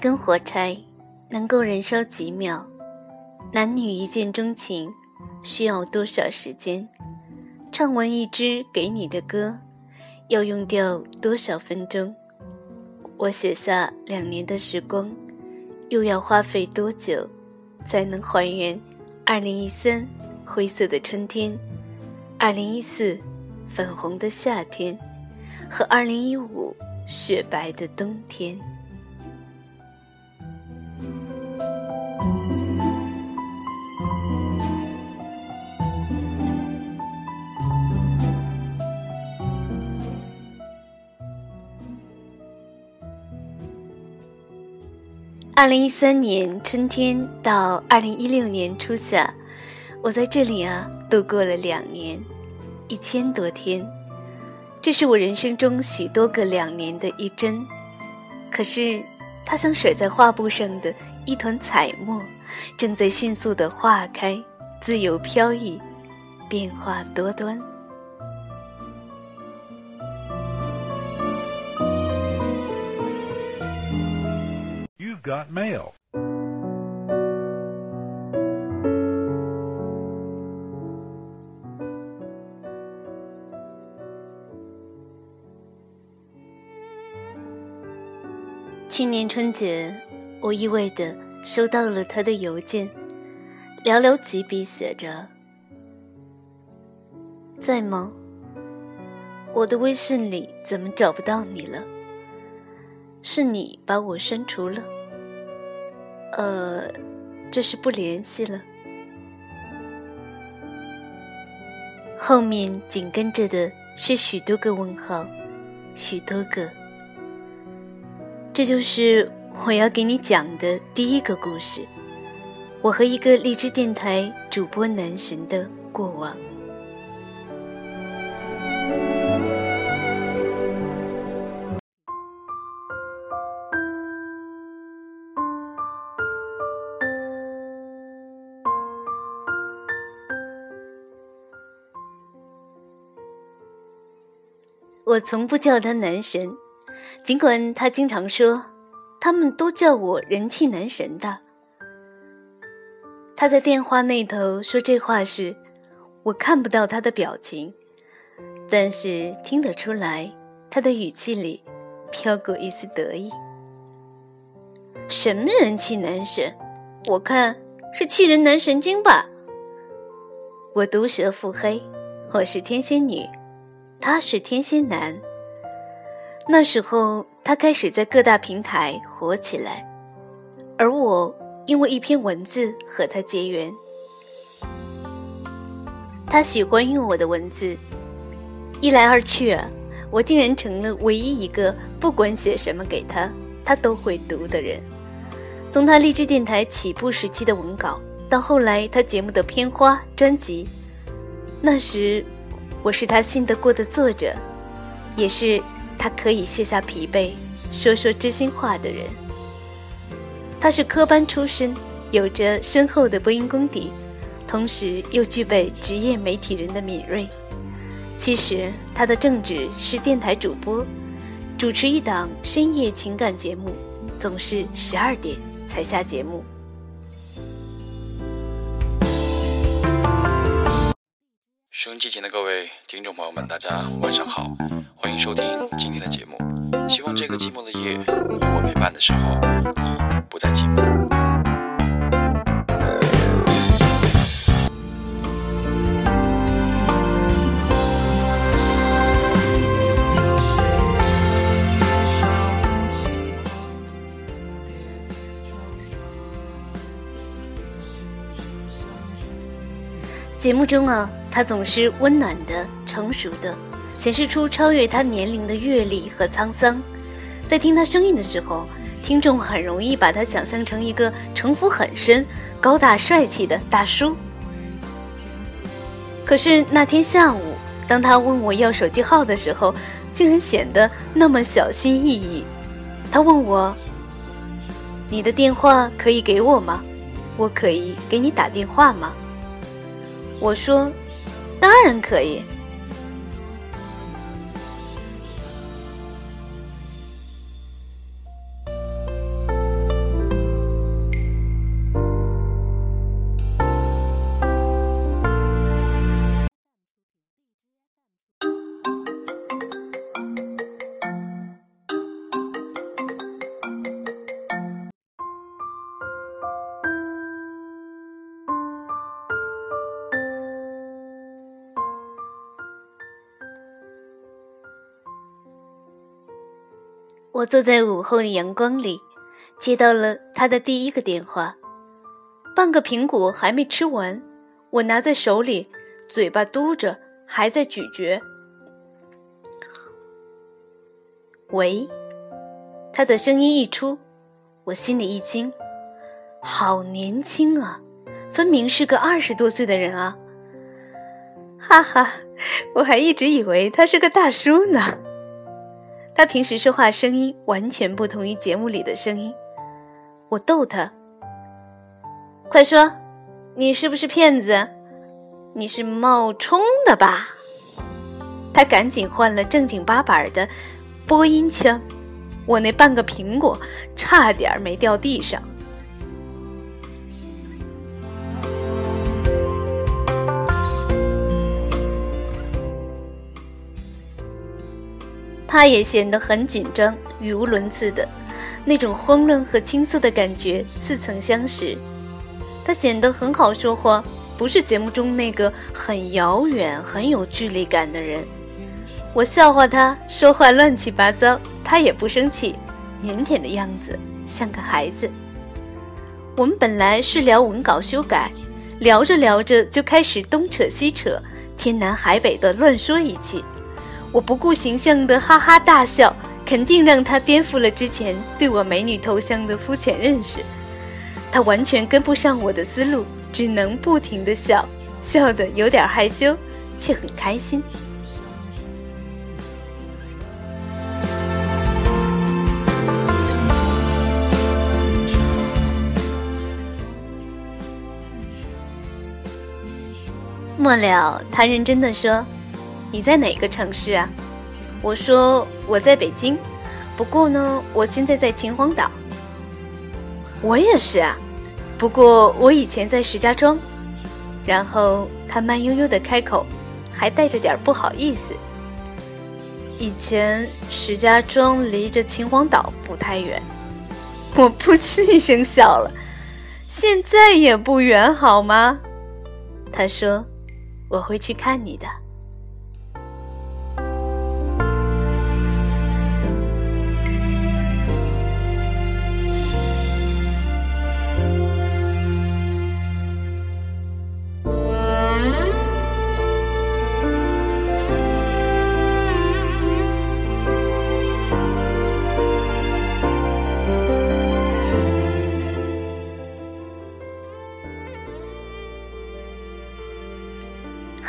根火柴能够燃烧几秒？男女一见钟情需要多少时间？唱完一支给你的歌，要用掉多少分钟？我写下两年的时光，又要花费多久才能还原二零一三灰色的春天，二零一四粉红的夏天，和二零一五雪白的冬天？二零一三年春天到二零一六年初夏，我在这里啊度过了两年，一千多天。这是我人生中许多个两年的一针，可是它像甩在画布上的一团彩墨，正在迅速的化开，自由飘逸，变化多端。Got mail. 去年春节，我意外的收到了他的邮件，寥寥几笔写着：“在吗？我的微信里怎么找不到你了？是你把我删除了？”呃，这是不联系了。后面紧跟着的是许多个问号，许多个。这就是我要给你讲的第一个故事，我和一个荔枝电台主播男神的过往。我从不叫他男神，尽管他经常说，他们都叫我人气男神的。他在电话那头说这话时，我看不到他的表情，但是听得出来，他的语气里飘过一丝得意。什么人气男神？我看是气人男神经吧。我毒舌腹黑，我是天仙女。他是天蝎男。那时候，他开始在各大平台火起来，而我因为一篇文字和他结缘。他喜欢用我的文字，一来二去啊，我竟然成了唯一一个不管写什么给他，他都会读的人。从他励志电台起步时期的文稿，到后来他节目的片花、专辑，那时。我是他信得过的作者，也是他可以卸下疲惫说说知心话的人。他是科班出身，有着深厚的播音功底，同时又具备职业媒体人的敏锐。其实他的正职是电台主播，主持一档深夜情感节目，总是十二点才下节目。收音机前的各位听众朋友们，大家晚上好，欢迎收听今天的节目。希望这个寂寞的夜，有我陪伴的时候，你不再寂寞。节目中啊。他总是温暖的、成熟的，显示出超越他年龄的阅历和沧桑。在听他声音的时候，听众很容易把他想象成一个城府很深、高大帅气的大叔。可是那天下午，当他问我要手机号的时候，竟然显得那么小心翼翼。他问我：“你的电话可以给我吗？我可以给你打电话吗？”我说。当然可以。我坐在午后的阳光里，接到了他的第一个电话。半个苹果还没吃完，我拿在手里，嘴巴嘟着，还在咀嚼。喂，他的声音一出，我心里一惊，好年轻啊，分明是个二十多岁的人啊！哈哈，我还一直以为他是个大叔呢。他平时说话声音完全不同于节目里的声音。我逗他：“快说，你是不是骗子？你是冒充的吧？”他赶紧换了正经八百的播音腔。我那半个苹果差点没掉地上。他也显得很紧张，语无伦次的，那种慌乱和青涩的感觉似曾相识。他显得很好说话，不是节目中那个很遥远、很有距离感的人。我笑话他说话乱七八糟，他也不生气，腼腆的样子像个孩子。我们本来是聊文稿修改，聊着聊着就开始东扯西扯，天南海北的乱说一气。我不顾形象的哈哈大笑，肯定让他颠覆了之前对我美女头像的肤浅认识。他完全跟不上我的思路，只能不停的笑，笑得有点害羞，却很开心。末了，他认真的说。你在哪个城市啊？我说我在北京，不过呢，我现在在秦皇岛。我也是啊，不过我以前在石家庄。然后他慢悠悠的开口，还带着点不好意思。以前石家庄离着秦皇岛不太远。我噗嗤一声笑了。现在也不远好吗？他说，我会去看你的。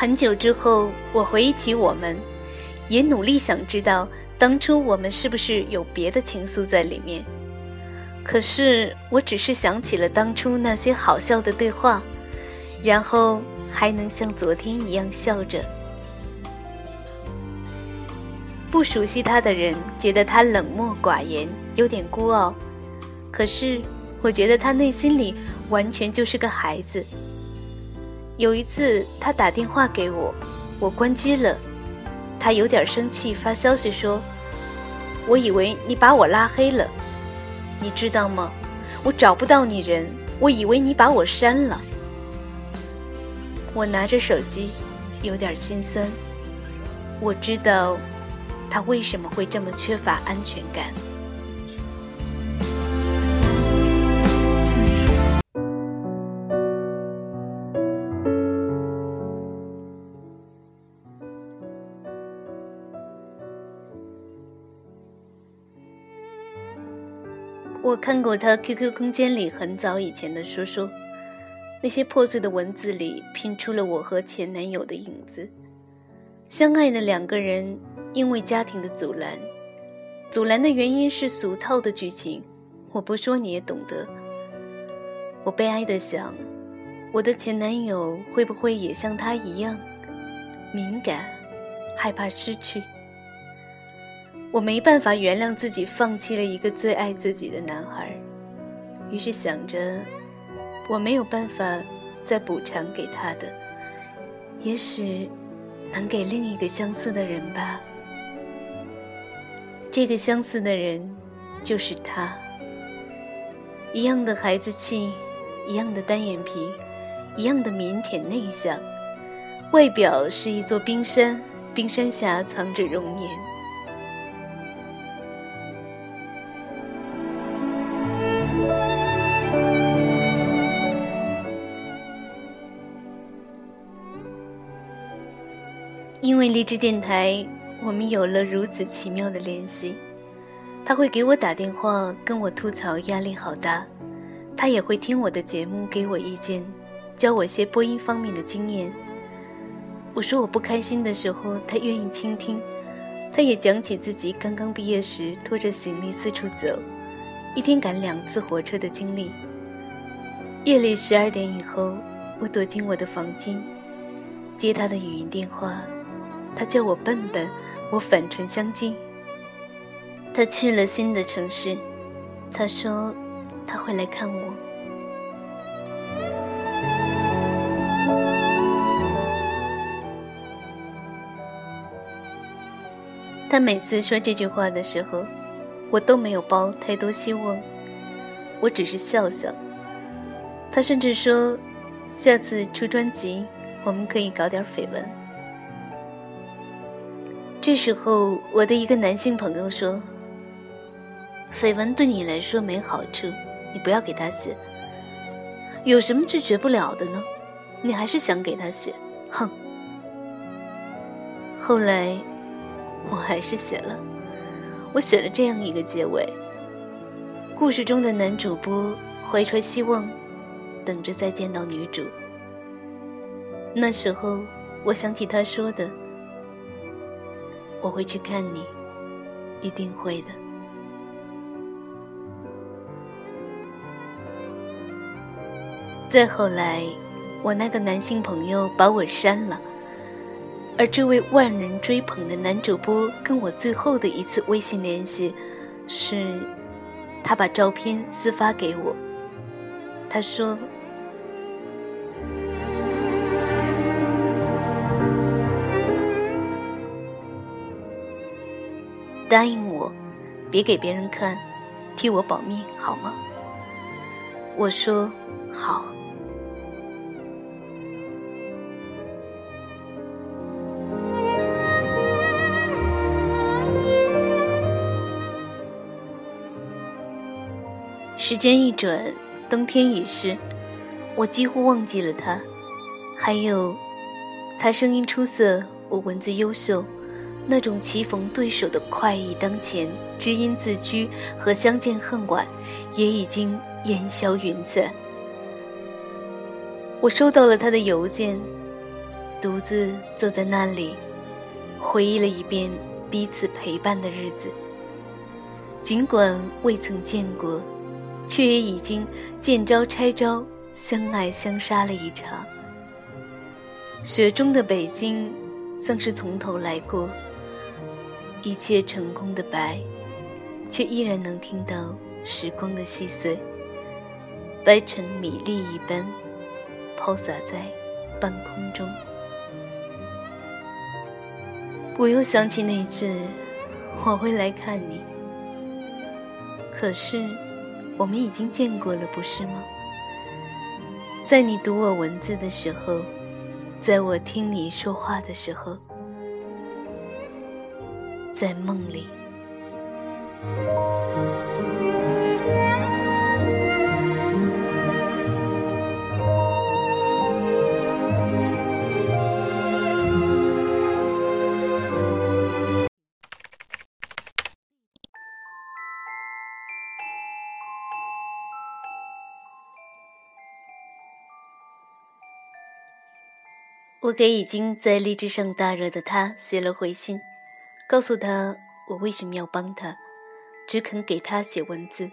很久之后，我回忆起我们，也努力想知道当初我们是不是有别的情愫在里面。可是，我只是想起了当初那些好笑的对话，然后还能像昨天一样笑着。不熟悉他的人觉得他冷漠寡言，有点孤傲。可是，我觉得他内心里完全就是个孩子。有一次，他打电话给我，我关机了。他有点生气，发消息说：“我以为你把我拉黑了，你知道吗？我找不到你人，我以为你把我删了。”我拿着手机，有点心酸。我知道，他为什么会这么缺乏安全感。我看过他 QQ 空间里很早以前的说说，那些破碎的文字里拼出了我和前男友的影子。相爱的两个人因为家庭的阻拦，阻拦的原因是俗套的剧情，我不说你也懂得。我悲哀的想，我的前男友会不会也像他一样敏感，害怕失去？我没办法原谅自己放弃了一个最爱自己的男孩，于是想着，我没有办法再补偿给他的，也许能给另一个相似的人吧。这个相似的人就是他，一样的孩子气，一样的单眼皮，一样的腼腆内向，外表是一座冰山，冰山下藏着容颜。因为励志电台，我们有了如此奇妙的联系。他会给我打电话，跟我吐槽压力好大；他也会听我的节目，给我意见，教我些播音方面的经验。我说我不开心的时候，他愿意倾听。他也讲起自己刚刚毕业时拖着行李四处走，一天赶两次火车的经历。夜里十二点以后，我躲进我的房间，接他的语音电话。他叫我笨笨，我反唇相讥。他去了新的城市，他说他会来看我。他每次说这句话的时候，我都没有抱太多希望，我只是笑笑。他甚至说，下次出专辑，我们可以搞点绯闻。这时候，我的一个男性朋友说：“绯闻对你来说没好处，你不要给他写。有什么拒绝不了的呢？你还是想给他写，哼。”后来。我还是写了，我写了这样一个结尾。故事中的男主播怀揣希望，等着再见到女主。那时候，我想起他说的：“我会去看你，一定会的。”再后来，我那个男性朋友把我删了。而这位万人追捧的男主播跟我最后的一次微信联系，是，他把照片私发给我。他说：“答应我，别给别人看，替我保密好吗？”我说：“好。”时间一转，冬天已逝，我几乎忘记了他。还有，他声音出色，我文字优秀，那种棋逢对手的快意当前，知音自居和相见恨晚，也已经烟消云散。我收到了他的邮件，独自坐在那里，回忆了一遍彼此陪伴的日子。尽管未曾见过。却也已经见招拆招，相爱相杀了一场。雪中的北京，像是从头来过。一切成功的白，却依然能听到时光的细碎，白成米粒一般，抛洒在半空中。我又想起那句“我会来看你”，可是。我们已经见过了，不是吗？在你读我文字的时候，在我听你说话的时候，在梦里。我给已经在励志上大热的他写了回信，告诉他我为什么要帮他，只肯给他写文字。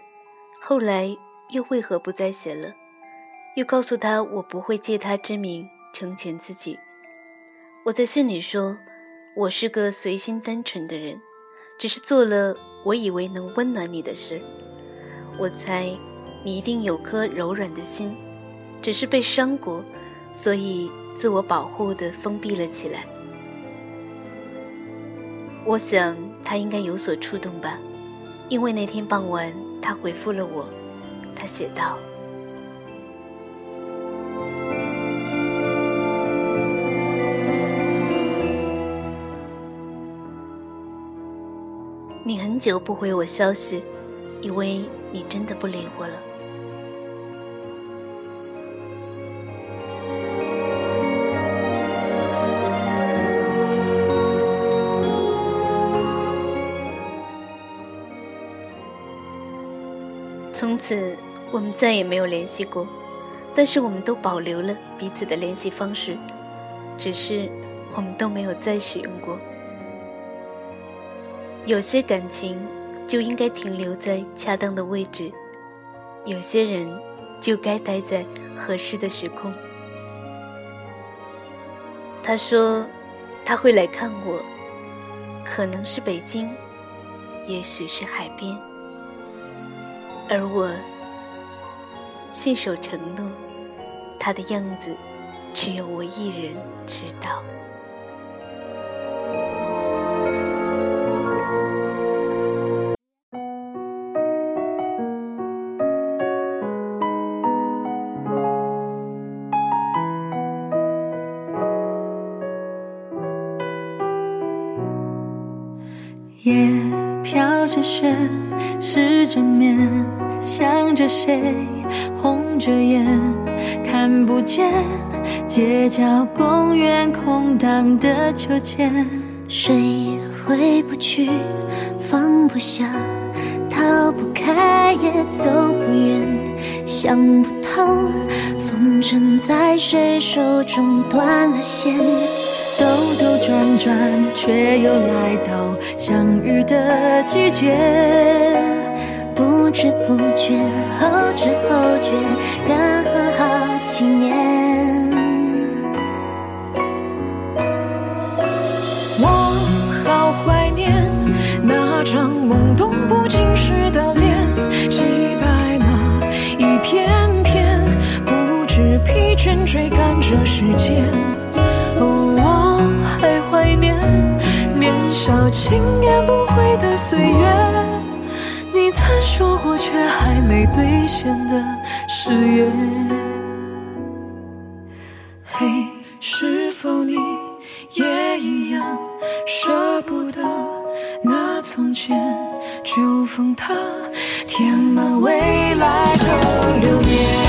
后来又为何不再写了？又告诉他我不会借他之名成全自己。我在信里说，我是个随心单纯的人，只是做了我以为能温暖你的事。我猜你一定有颗柔软的心，只是被伤过，所以。自我保护的封闭了起来。我想他应该有所触动吧，因为那天傍晚他回复了我，他写道：“你很久不回我消息，以为你真的不理我了。”此，我们再也没有联系过，但是我们都保留了彼此的联系方式，只是我们都没有再使用过。有些感情就应该停留在恰当的位置，有些人就该待在合适的时空。他说他会来看我，可能是北京，也许是海边。而我信守承诺，他的样子只有我一人知道。夜飘着雪，着面，想着谁，红着眼，看不见街角公园空荡的秋千，谁回不去，放不下，逃不开也走不远，想不透，风筝在谁手中断了线。兜兜转转，却又来到相遇的季节。不知不觉，后知后觉，然后好几年。我好怀念那张懵懂不经事的脸，骑白马一片片，不知疲倦追赶着时间。我还怀念年少轻言不悔的岁月，你曾说过却还没兑现的誓言。嘿，是否你也一样舍不得那从前？就封它，填满未来的流年。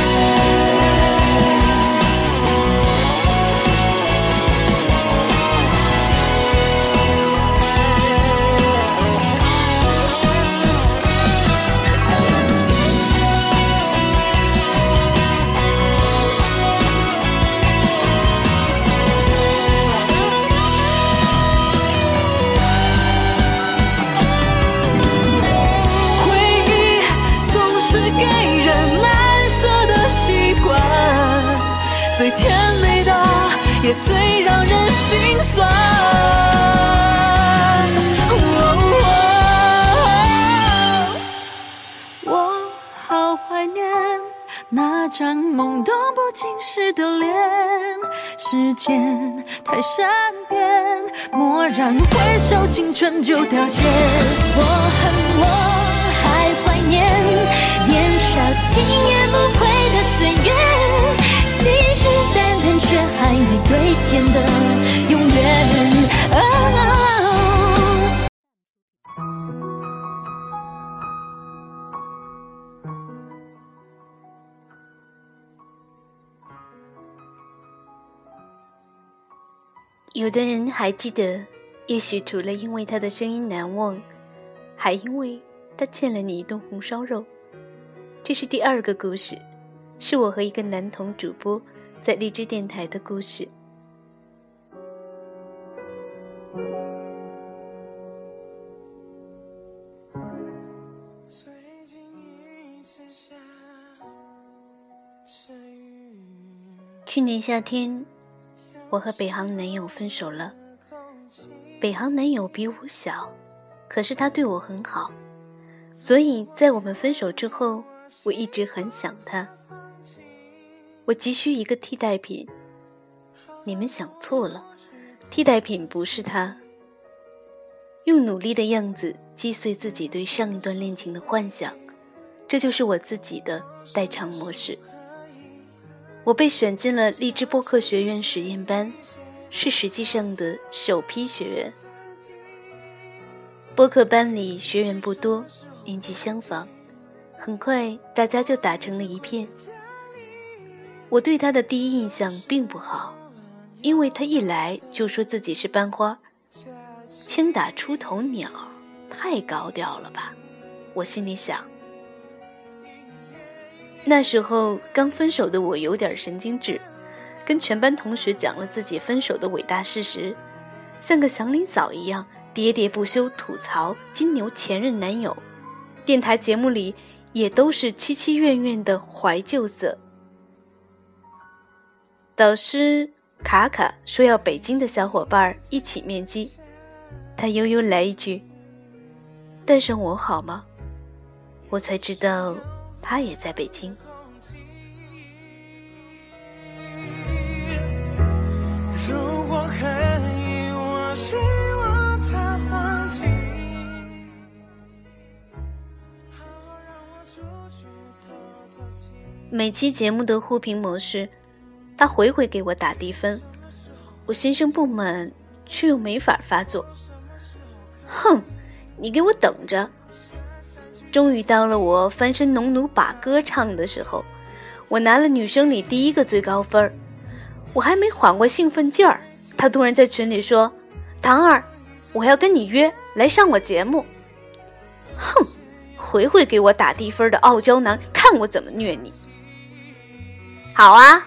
心酸。我好怀念那张懵懂不经事的脸，时间太善变，蓦然回首，青春就凋谢。我恨我还怀念年少轻言不兑现的永远。有的人还记得，也许除了因为他的声音难忘，还因为他欠了你一顿红烧肉。这是第二个故事。是我和一个男童主播在荔枝电台的故事。去年夏天，我和北航男友分手了。北航男友比我小，可是他对我很好，所以在我们分手之后，我一直很想他。我急需一个替代品。你们想错了，替代品不是他。用努力的样子击碎自己对上一段恋情的幻想，这就是我自己的代偿模式。我被选进了荔枝播客学院实验班，是实际上的首批学员。播客班里学员不多，年纪相仿，很快大家就打成了一片。我对他的第一印象并不好，因为他一来就说自己是班花，枪打出头鸟，太高调了吧？我心里想。那时候刚分手的我有点神经质，跟全班同学讲了自己分手的伟大事实，像个祥林嫂一样喋喋不休吐槽金牛前任男友。电台节目里也都是凄凄怨怨的怀旧色。导师卡卡说要北京的小伙伴一起面基，他悠悠来一句：“带上我好吗？”我才知道他也在北京。如果可以，我希望他放弃。每期节目的互评模式，他回回给我打低分，我心生不满，却又没法发作。哼，你给我等着！终于到了我翻身农奴把歌唱的时候，我拿了女生里第一个最高分，我还没缓过兴奋劲儿，他突然在群里说：“唐儿，我要跟你约来上我节目。”哼，回回给我打低分的傲娇男，看我怎么虐你！好啊，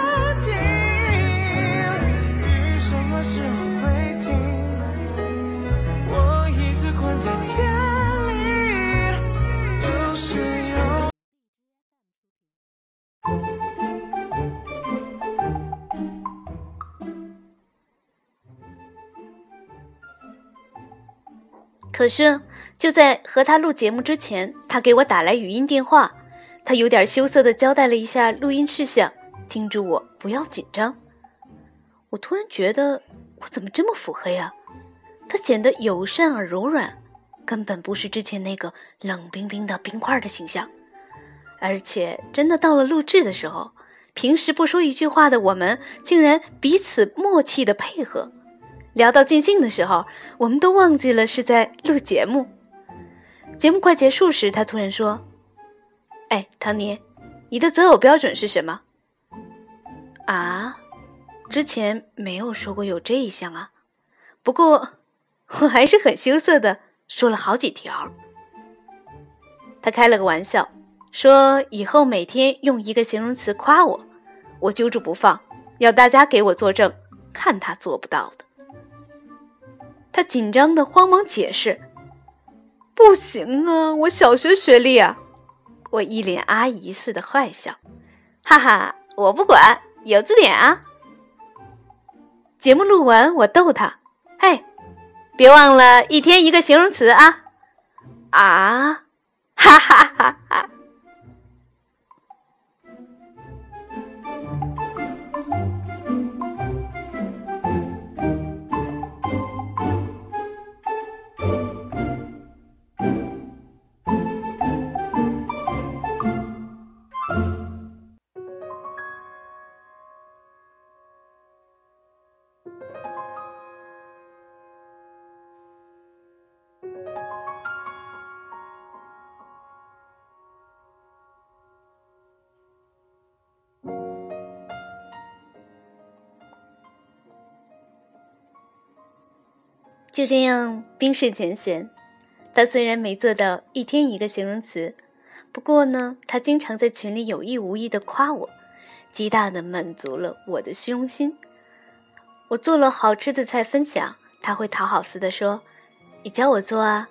可是，就在和他录节目之前，他给我打来语音电话，他有点羞涩的交代了一下录音事项，叮嘱我不要紧张。我突然觉得，我怎么这么腹黑啊？他显得友善而柔软，根本不是之前那个冷冰冰的冰块的形象。而且，真的到了录制的时候，平时不说一句话的我们，竟然彼此默契的配合。聊到尽兴的时候，我们都忘记了是在录节目。节目快结束时，他突然说：“哎，唐尼，你的择偶标准是什么？”啊，之前没有说过有这一项啊。不过我还是很羞涩的说了好几条。他开了个玩笑，说以后每天用一个形容词夸我，我揪住不放，要大家给我作证，看他做不到的。他紧张的慌忙解释：“不行啊，我小学学历啊！”我一脸阿姨似的坏笑：“哈哈，我不管，有字典啊！”节目录完，我逗他：“嘿，别忘了一天一个形容词啊！”啊，哈哈哈哈！就这样冰释前嫌。他虽然没做到一天一个形容词，不过呢，他经常在群里有意无意的夸我，极大的满足了我的虚荣心。我做了好吃的菜分享，他会讨好似的说：“你教我做啊。”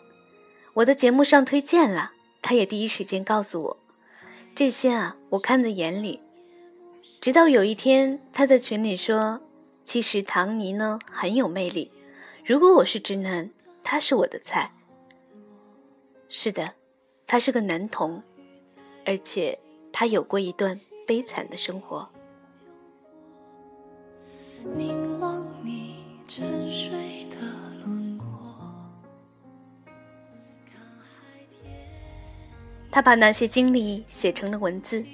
我的节目上推荐了，他也第一时间告诉我。这些啊，我看在眼里。直到有一天，他在群里说：“其实唐尼呢很有魅力。”如果我是直男，他是我的菜。是的，他是个男童，而且他有过一段悲惨的生活。凝望你沉睡的轮廓他把那些经历写成了文字，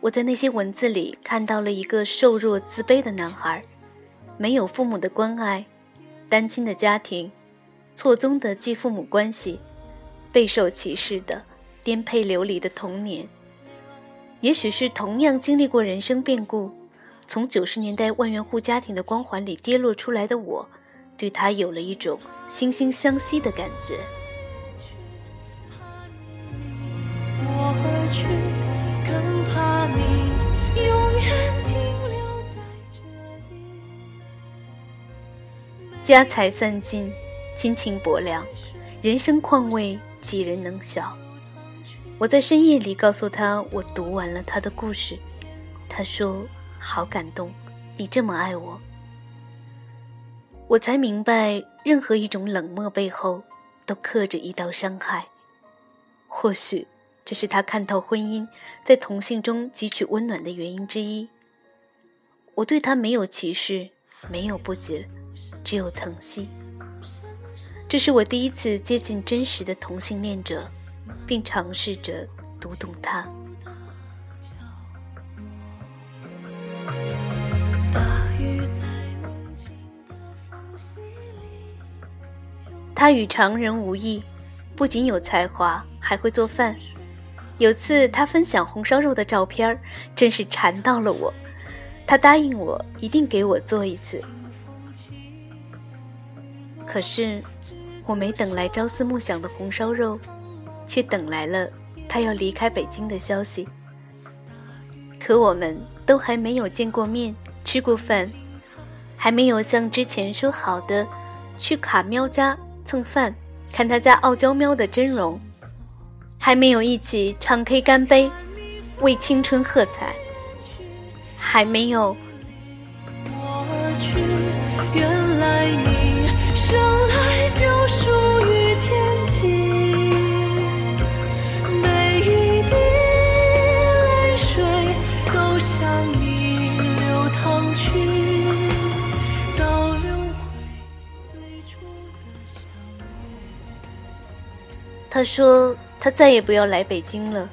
我在那些文字里看到了一个瘦弱自卑的男孩，没有父母的关爱。单亲的家庭，错综的继父母关系，备受歧视的颠沛流离的童年。也许是同样经历过人生变故，从九十年代万元户家庭的光环里跌落出来的我，对他有了一种惺惺相惜的感觉。家财散尽，亲情薄凉，人生况味，几人能晓？我在深夜里告诉他，我读完了他的故事。他说：“好感动，你这么爱我。”我才明白，任何一种冷漠背后，都刻着一道伤害。或许，这是他看透婚姻，在同性中汲取温暖的原因之一。我对他没有歧视，没有不解，只有疼惜。这是我第一次接近真实的同性恋者。并尝试着读懂他。他与常人无异，不仅有才华，还会做饭。有次他分享红烧肉的照片真是馋到了我。他答应我一定给我做一次。可是，我没等来朝思暮想的红烧肉。却等来了他要离开北京的消息。可我们都还没有见过面、吃过饭，还没有像之前说好的去卡喵家蹭饭、看他家傲娇喵的真容，还没有一起唱 K 干杯、为青春喝彩，还没有。原来你他说：“他再也不要来北京了，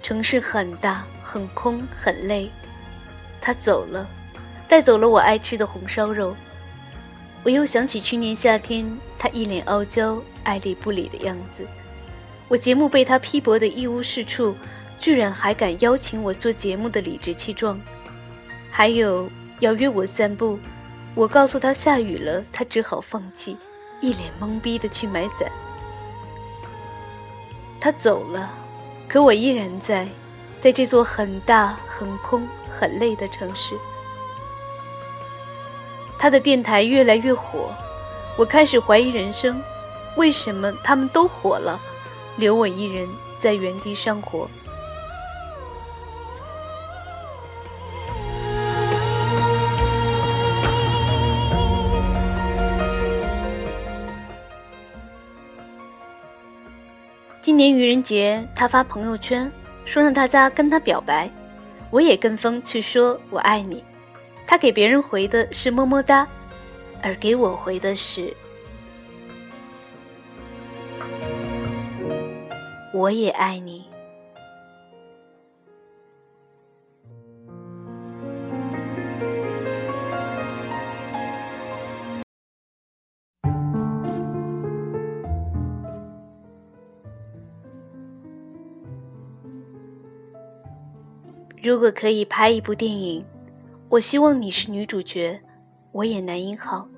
城市很大，很空，很累。他走了，带走了我爱吃的红烧肉。我又想起去年夏天他一脸傲娇、爱理不理的样子。我节目被他批驳的一无是处，居然还敢邀请我做节目的理直气壮。还有要约我散步，我告诉他下雨了，他只好放弃，一脸懵逼的去买伞。”他走了，可我依然在，在这座很大、很空、很累的城市。他的电台越来越火，我开始怀疑人生：为什么他们都火了，留我一人在原地上火？年愚人节，他发朋友圈说让大家跟他表白，我也跟风去说我爱你。他给别人回的是么么哒，而给我回的是我也爱你。如果可以拍一部电影，我希望你是女主角，我演男一号，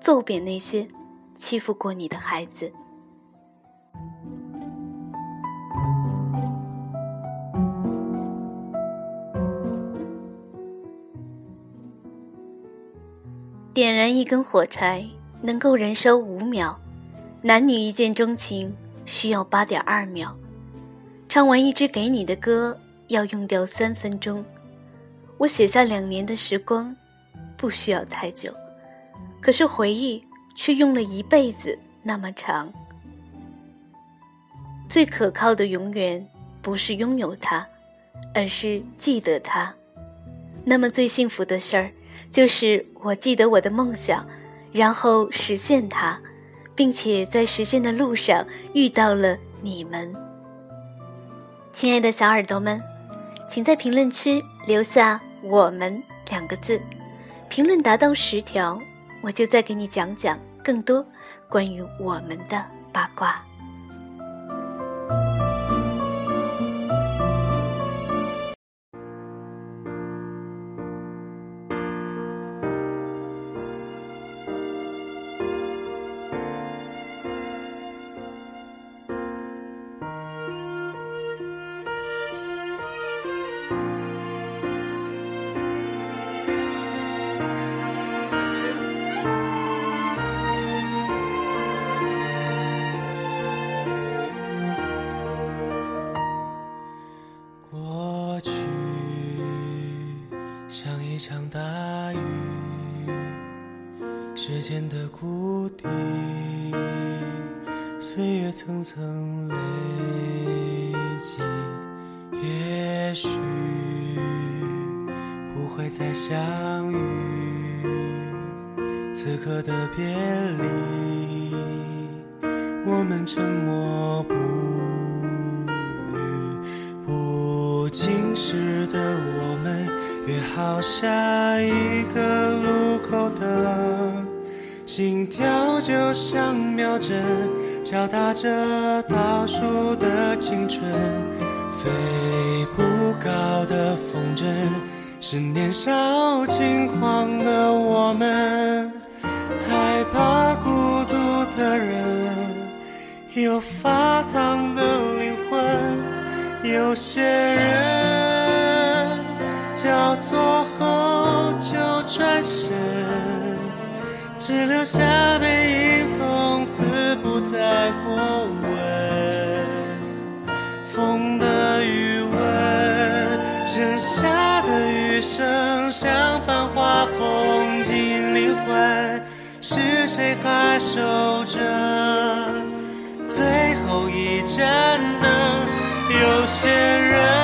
揍扁那些欺负过你的孩子。点燃一根火柴能够燃烧五秒，男女一见钟情需要八点二秒，唱完一支给你的歌。要用掉三分钟，我写下两年的时光，不需要太久，可是回忆却用了一辈子那么长。最可靠的永远不是拥有它，而是记得它。那么最幸福的事儿，就是我记得我的梦想，然后实现它，并且在实现的路上遇到了你们，亲爱的小耳朵们。请在评论区留下“我们”两个字，评论达到十条，我就再给你讲讲更多关于我们的八卦。时间的谷底，岁月层层累积，也许不会再相遇，此刻的别离。像秒针敲打着倒数的青春飞不高的风筝是年少轻狂的我们害怕孤独的人有发烫的灵魂。有些人交错后就转身只留下背影在过问，风的余温，剩下的余生像繁华风景灵魂，是谁还守着最后一盏灯？有些人。